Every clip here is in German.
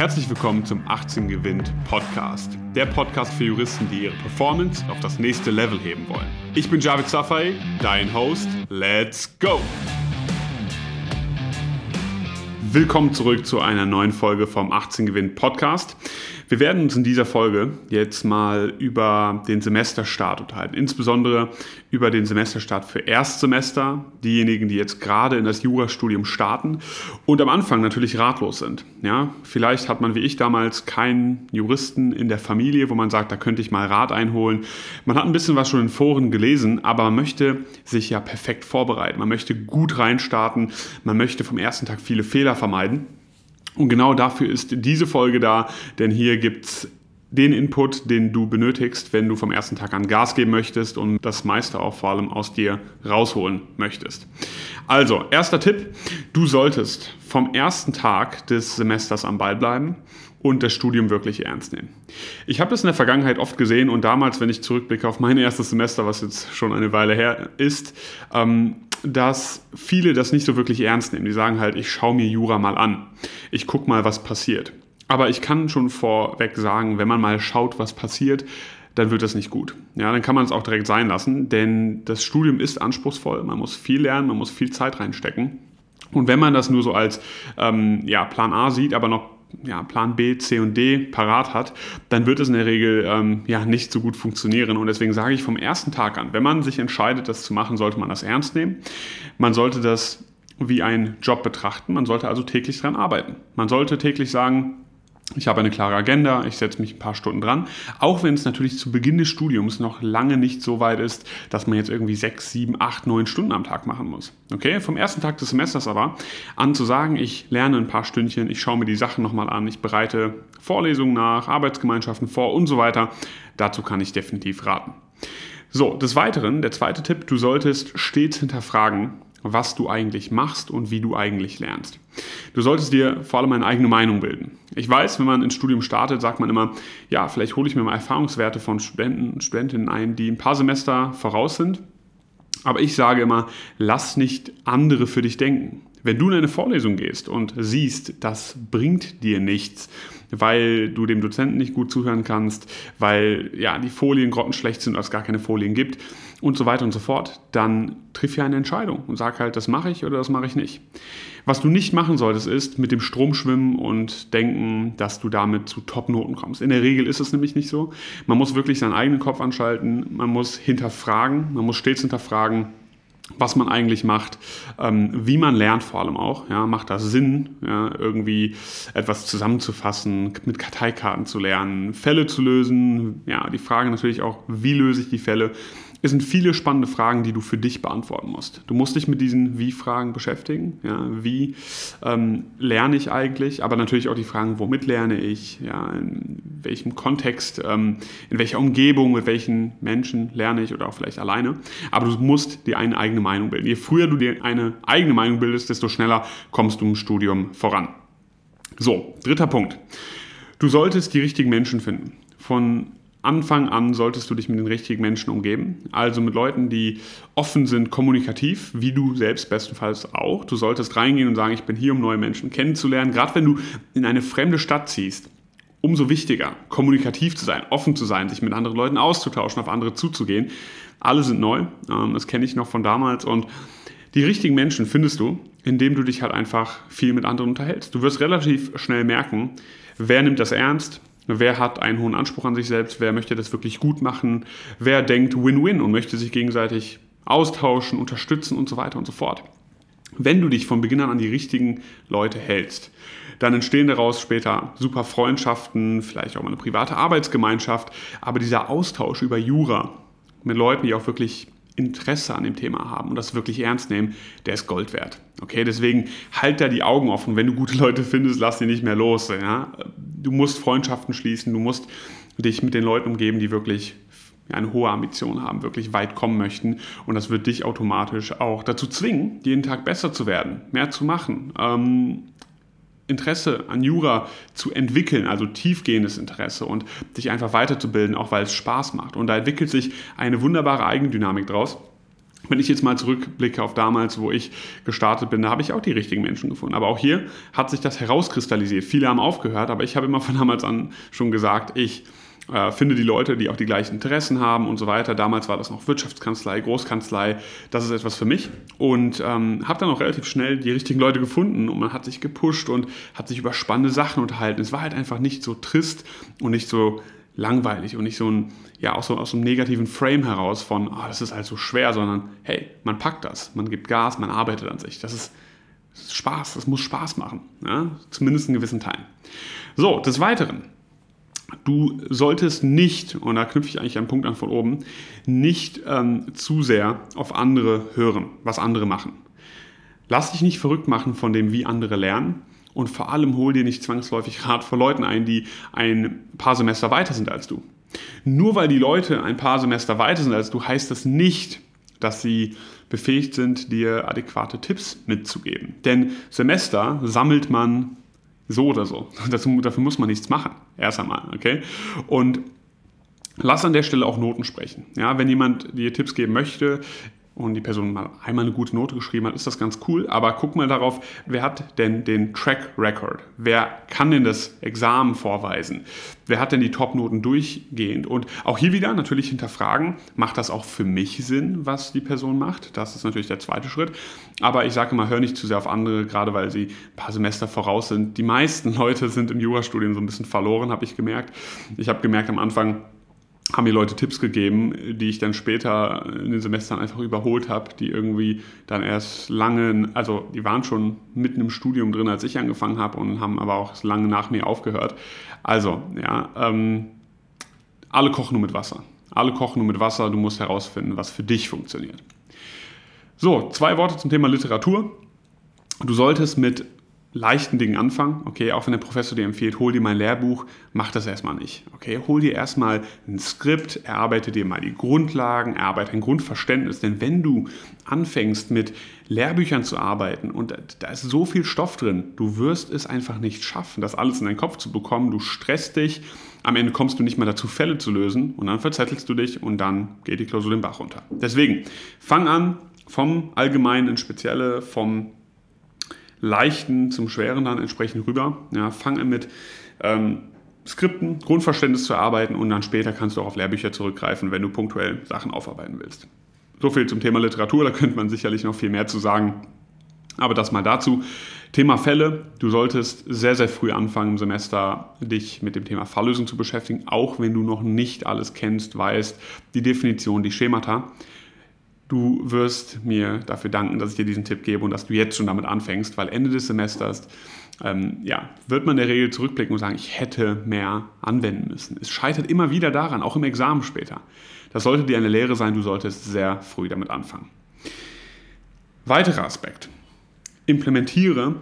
Herzlich willkommen zum 18 Gewinnt Podcast. Der Podcast für Juristen, die ihre Performance auf das nächste Level heben wollen. Ich bin Javid Safai, dein Host. Let's go! Willkommen zurück zu einer neuen Folge vom 18 Gewinnt Podcast. Wir werden uns in dieser Folge jetzt mal über den Semesterstart unterhalten, insbesondere über den Semesterstart für Erstsemester, diejenigen, die jetzt gerade in das Jurastudium starten und am Anfang natürlich ratlos sind. Ja, vielleicht hat man wie ich damals keinen Juristen in der Familie, wo man sagt, da könnte ich mal Rat einholen. Man hat ein bisschen was schon in Foren gelesen, aber man möchte sich ja perfekt vorbereiten. Man möchte gut reinstarten, man möchte vom ersten Tag viele Fehler vermeiden. Und genau dafür ist diese Folge da, denn hier gibt es den Input, den du benötigst, wenn du vom ersten Tag an Gas geben möchtest und das meiste auch vor allem aus dir rausholen möchtest. Also, erster Tipp, du solltest vom ersten Tag des Semesters am Ball bleiben und das Studium wirklich ernst nehmen. Ich habe das in der Vergangenheit oft gesehen und damals, wenn ich zurückblicke auf mein erstes Semester, was jetzt schon eine Weile her ist, ähm, dass viele das nicht so wirklich ernst nehmen. Die sagen halt, ich schaue mir Jura mal an. Ich gucke mal, was passiert. Aber ich kann schon vorweg sagen, wenn man mal schaut, was passiert, dann wird das nicht gut. Ja, dann kann man es auch direkt sein lassen, denn das Studium ist anspruchsvoll. Man muss viel lernen, man muss viel Zeit reinstecken. Und wenn man das nur so als ähm, ja, Plan A sieht, aber noch ja, Plan B, C und D parat hat, dann wird es in der Regel ähm, ja, nicht so gut funktionieren. Und deswegen sage ich vom ersten Tag an, wenn man sich entscheidet, das zu machen, sollte man das ernst nehmen. Man sollte das wie einen Job betrachten. Man sollte also täglich daran arbeiten. Man sollte täglich sagen, ich habe eine klare Agenda, ich setze mich ein paar Stunden dran, auch wenn es natürlich zu Beginn des Studiums noch lange nicht so weit ist, dass man jetzt irgendwie sechs, sieben, acht, neun Stunden am Tag machen muss. Okay, vom ersten Tag des Semesters aber an zu sagen, ich lerne ein paar Stündchen, ich schaue mir die Sachen nochmal an, ich bereite Vorlesungen nach, Arbeitsgemeinschaften vor und so weiter, dazu kann ich definitiv raten. So, des Weiteren, der zweite Tipp, du solltest stets hinterfragen, was du eigentlich machst und wie du eigentlich lernst. Du solltest dir vor allem eine eigene Meinung bilden. Ich weiß, wenn man ins Studium startet, sagt man immer, ja, vielleicht hole ich mir mal Erfahrungswerte von Studenten und Studentinnen ein, die ein paar Semester voraus sind. Aber ich sage immer, lass nicht andere für dich denken. Wenn du in eine Vorlesung gehst und siehst, das bringt dir nichts, weil du dem Dozenten nicht gut zuhören kannst, weil ja, die Folien grottenschlecht sind oder es gar keine Folien gibt und so weiter und so fort, dann triff ja eine Entscheidung und sag halt, das mache ich oder das mache ich nicht. Was du nicht machen solltest, ist mit dem Strom schwimmen und denken, dass du damit zu Top-Noten kommst. In der Regel ist es nämlich nicht so. Man muss wirklich seinen eigenen Kopf anschalten, man muss hinterfragen, man muss stets hinterfragen, was man eigentlich macht, ähm, wie man lernt vor allem auch. Ja, macht das Sinn, ja, irgendwie etwas zusammenzufassen, mit Karteikarten zu lernen, Fälle zu lösen. Ja, die Frage natürlich auch, wie löse ich die Fälle es sind viele spannende Fragen, die du für dich beantworten musst. Du musst dich mit diesen Wie-Fragen beschäftigen. Ja, wie ähm, lerne ich eigentlich? Aber natürlich auch die Fragen, womit lerne ich? Ja, in welchem Kontext? Ähm, in welcher Umgebung? Mit welchen Menschen lerne ich? Oder auch vielleicht alleine. Aber du musst dir eine eigene Meinung bilden. Je früher du dir eine eigene Meinung bildest, desto schneller kommst du im Studium voran. So, dritter Punkt. Du solltest die richtigen Menschen finden. Von Anfang an solltest du dich mit den richtigen Menschen umgeben, also mit Leuten, die offen sind, kommunikativ, wie du selbst bestenfalls auch. Du solltest reingehen und sagen, ich bin hier, um neue Menschen kennenzulernen. Gerade wenn du in eine fremde Stadt ziehst, umso wichtiger, kommunikativ zu sein, offen zu sein, sich mit anderen Leuten auszutauschen, auf andere zuzugehen. Alle sind neu, ähm, das kenne ich noch von damals und die richtigen Menschen findest du, indem du dich halt einfach viel mit anderen unterhältst. Du wirst relativ schnell merken, wer nimmt das ernst, Wer hat einen hohen Anspruch an sich selbst? Wer möchte das wirklich gut machen? Wer denkt Win-Win und möchte sich gegenseitig austauschen, unterstützen und so weiter und so fort? Wenn du dich von Beginn an an die richtigen Leute hältst, dann entstehen daraus später super Freundschaften, vielleicht auch mal eine private Arbeitsgemeinschaft, aber dieser Austausch über Jura mit Leuten, die auch wirklich Interesse an dem Thema haben und das wirklich ernst nehmen, der ist Gold wert. Okay, deswegen halt da die Augen offen. Wenn du gute Leute findest, lass die nicht mehr los. Ja? Du musst Freundschaften schließen, du musst dich mit den Leuten umgeben, die wirklich eine hohe Ambition haben, wirklich weit kommen möchten. Und das wird dich automatisch auch dazu zwingen, jeden Tag besser zu werden, mehr zu machen, ähm, Interesse an Jura zu entwickeln, also tiefgehendes Interesse und dich einfach weiterzubilden, auch weil es Spaß macht. Und da entwickelt sich eine wunderbare Eigendynamik draus, Wenn ich jetzt mal zurückblicke auf damals, wo ich gestartet bin, da habe ich auch die richtigen Menschen gefunden. Aber auch hier hat sich das herauskristallisiert. Viele haben aufgehört, aber ich habe immer von damals an schon gesagt, ich äh, finde die Leute, die auch die gleichen Interessen haben und so weiter. Damals war das noch Wirtschaftskanzlei, Großkanzlei. Das ist etwas für mich. Und ähm, habe dann auch relativ schnell die richtigen Leute gefunden und man hat sich gepusht und hat sich über spannende Sachen unterhalten. Es war halt einfach nicht so trist und nicht so langweilig und nicht so ein, ja, aus so, aus einem negativen Frame heraus von, oh, das ist halt so schwer, sondern hey, man packt das, man gibt Gas, man arbeitet an sich. Das ist, das ist Spaß, das muss Spaß machen, ja? zumindest in gewissen Teilen. So, des Weiteren, du solltest nicht, und da knüpfe ich eigentlich einen Punkt an von oben, nicht ähm, zu sehr auf andere hören, was andere machen. Lass dich nicht verrückt machen von dem, wie andere lernen, und vor allem hol dir nicht zwangsläufig Rat von Leuten ein, die ein paar Semester weiter sind als du. Nur weil die Leute ein paar Semester weiter sind als du, heißt das nicht, dass sie befähigt sind, dir adäquate Tipps mitzugeben. Denn Semester sammelt man so oder so. Dazu, dafür muss man nichts machen. Erst einmal, okay? Und lass an der Stelle auch Noten sprechen. Ja, wenn jemand dir Tipps geben möchte, und die Person mal einmal eine gute Note geschrieben hat, ist das ganz cool. Aber guck mal darauf, wer hat denn den Track Record? Wer kann denn das Examen vorweisen? Wer hat denn die Top-Noten durchgehend? Und auch hier wieder natürlich hinterfragen, macht das auch für mich Sinn, was die Person macht? Das ist natürlich der zweite Schritt. Aber ich sage mal, hör nicht zu sehr auf andere, gerade weil sie ein paar Semester voraus sind. Die meisten Leute sind im Jurastudium so ein bisschen verloren, habe ich gemerkt. Ich habe gemerkt am Anfang, haben mir Leute Tipps gegeben, die ich dann später in den Semestern einfach überholt habe, die irgendwie dann erst lange, also die waren schon mitten im Studium drin, als ich angefangen habe und haben aber auch lange nach mir aufgehört. Also, ja, ähm, alle kochen nur mit Wasser. Alle kochen nur mit Wasser, du musst herausfinden, was für dich funktioniert. So, zwei Worte zum Thema Literatur. Du solltest mit leichten Dingen anfangen. Okay, auch wenn der Professor dir empfiehlt, hol dir mein Lehrbuch, mach das erstmal nicht. Okay, hol dir erstmal ein Skript, erarbeite dir mal die Grundlagen, erarbeite ein Grundverständnis. Denn wenn du anfängst mit Lehrbüchern zu arbeiten und da ist so viel Stoff drin, du wirst es einfach nicht schaffen, das alles in deinen Kopf zu bekommen. Du stresst dich, am Ende kommst du nicht mehr dazu, Fälle zu lösen und dann verzettelst du dich und dann geht die Klausur den Bach runter. Deswegen, fang an vom Allgemeinen ins Spezielle, vom Leichten zum Schweren dann entsprechend rüber. Ja, fang an mit ähm, Skripten, Grundverständnis zu arbeiten und dann später kannst du auch auf Lehrbücher zurückgreifen, wenn du punktuell Sachen aufarbeiten willst. So viel zum Thema Literatur, da könnte man sicherlich noch viel mehr zu sagen. Aber das mal dazu. Thema Fälle. Du solltest sehr, sehr früh anfangen im Semester, dich mit dem Thema Falllösung zu beschäftigen, auch wenn du noch nicht alles kennst, weißt, die Definition, die Schemata. Du wirst mir dafür danken, dass ich dir diesen Tipp gebe und dass du jetzt schon damit anfängst, weil Ende des Semesters ähm, ja, wird man in der Regel zurückblicken und sagen, ich hätte mehr anwenden müssen. Es scheitert immer wieder daran, auch im Examen später. Das sollte dir eine Lehre sein, du solltest sehr früh damit anfangen. Weiterer Aspekt. Implementiere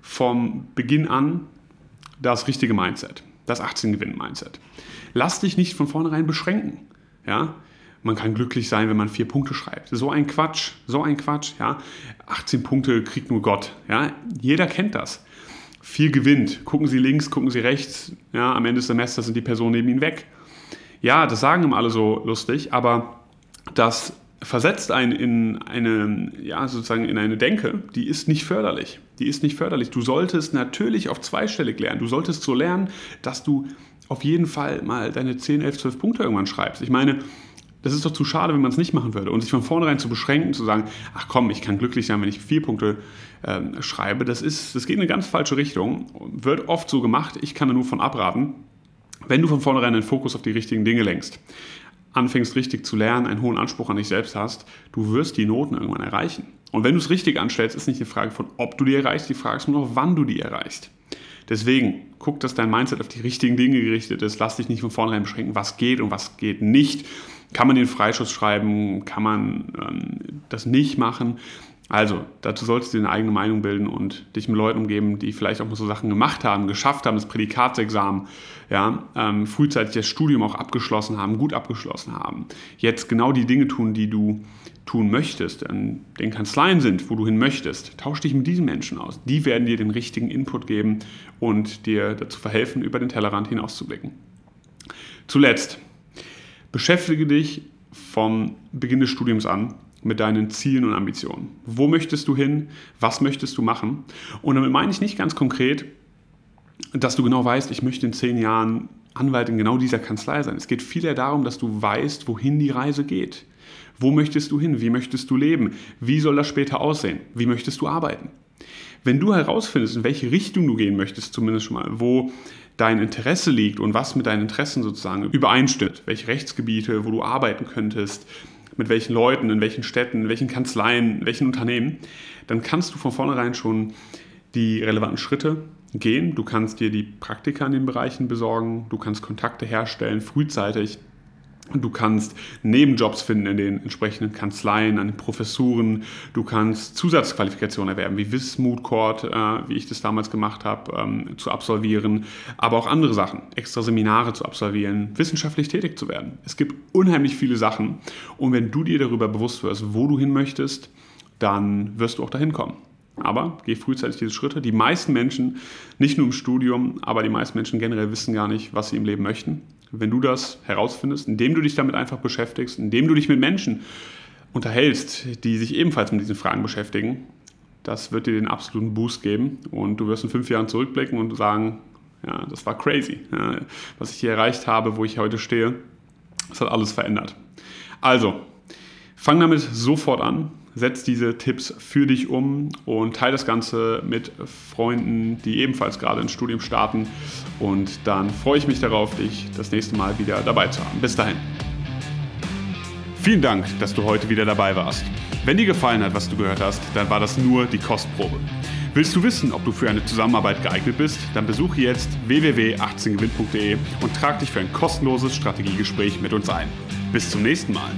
vom Beginn an das richtige Mindset, das 18-Gewinn-Mindset. Lass dich nicht von vornherein beschränken. Ja? Man kann glücklich sein, wenn man vier Punkte schreibt. So ein Quatsch, so ein Quatsch, ja. 18 Punkte kriegt nur Gott, ja. Jeder kennt das. Viel gewinnt. Gucken Sie links, gucken Sie rechts, ja. Am Ende des Semesters sind die Personen neben Ihnen weg. Ja, das sagen immer alle so lustig, aber das versetzt einen in eine, ja, sozusagen in eine Denke, die ist nicht förderlich. Die ist nicht förderlich. Du solltest natürlich auf zweistellig lernen. Du solltest so lernen, dass du auf jeden Fall mal deine 10, 11, 12 Punkte irgendwann schreibst. Ich meine, das ist doch zu schade, wenn man es nicht machen würde. Und sich von vornherein zu beschränken, zu sagen, ach komm, ich kann glücklich sein, wenn ich vier Punkte äh, schreibe, das, ist, das geht in eine ganz falsche Richtung. Wird oft so gemacht, ich kann da nur von abraten, wenn du von vornherein den Fokus auf die richtigen Dinge lenkst. Anfängst richtig zu lernen, einen hohen Anspruch an dich selbst hast, du wirst die Noten irgendwann erreichen. Und wenn du es richtig anstellst, ist nicht die Frage von, ob du die erreichst, die Frage ist nur noch, wann du die erreichst. Deswegen, guck, dass dein Mindset auf die richtigen Dinge gerichtet ist. Lass dich nicht von vornherein beschränken, was geht und was geht nicht. Kann man den Freischuss schreiben? Kann man ähm, das nicht machen? Also, dazu solltest du deine eigene Meinung bilden und dich mit Leuten umgeben, die vielleicht auch mal so Sachen gemacht haben, geschafft haben, das Prädikatsexamen, ja, ähm, frühzeitig das Studium auch abgeschlossen haben, gut abgeschlossen haben. Jetzt genau die Dinge tun, die du tun möchtest, in den Kanzleien sind, wo du hin möchtest. Tausch dich mit diesen Menschen aus. Die werden dir den richtigen Input geben und dir dazu verhelfen, über den Tellerrand hinauszublicken. Zuletzt, Beschäftige dich vom Beginn des Studiums an mit deinen Zielen und Ambitionen. Wo möchtest du hin? Was möchtest du machen? Und damit meine ich nicht ganz konkret, dass du genau weißt, ich möchte in zehn Jahren Anwalt in genau dieser Kanzlei sein. Es geht vielmehr darum, dass du weißt, wohin die Reise geht. Wo möchtest du hin? Wie möchtest du leben? Wie soll das später aussehen? Wie möchtest du arbeiten? Wenn du herausfindest, in welche Richtung du gehen möchtest, zumindest schon mal, wo dein Interesse liegt und was mit deinen Interessen sozusagen übereinstimmt, welche Rechtsgebiete, wo du arbeiten könntest, mit welchen Leuten, in welchen Städten, in welchen Kanzleien, in welchen Unternehmen, dann kannst du von vornherein schon die relevanten Schritte gehen. Du kannst dir die Praktika in den Bereichen besorgen, du kannst Kontakte herstellen, frühzeitig. Du kannst Nebenjobs finden in den entsprechenden Kanzleien, an den Professuren. Du kannst Zusatzqualifikationen erwerben, wie Wismut Court, äh, wie ich das damals gemacht habe, ähm, zu absolvieren. Aber auch andere Sachen, extra Seminare zu absolvieren, wissenschaftlich tätig zu werden. Es gibt unheimlich viele Sachen. Und wenn du dir darüber bewusst wirst, wo du hin möchtest, dann wirst du auch dahin kommen. Aber geh frühzeitig diese Schritte. Die meisten Menschen, nicht nur im Studium, aber die meisten Menschen generell wissen gar nicht, was sie im Leben möchten. Wenn du das herausfindest, indem du dich damit einfach beschäftigst, indem du dich mit Menschen unterhältst, die sich ebenfalls mit diesen Fragen beschäftigen, das wird dir den absoluten Boost geben. Und du wirst in fünf Jahren zurückblicken und sagen, ja, das war crazy, ja, was ich hier erreicht habe, wo ich heute stehe, das hat alles verändert. Also, fang damit sofort an, setz diese Tipps für dich um und teile das Ganze mit Freunden, die ebenfalls gerade ins Studium starten. Und dann freue ich mich darauf, dich das nächste Mal wieder dabei zu haben. Bis dahin. Vielen Dank, dass du heute wieder dabei warst. Wenn dir gefallen hat, was du gehört hast, dann war das nur die Kostprobe. Willst du wissen, ob du für eine Zusammenarbeit geeignet bist? Dann besuche jetzt www.18gewinn.de und trag dich für ein kostenloses Strategiegespräch mit uns ein. Bis zum nächsten Mal.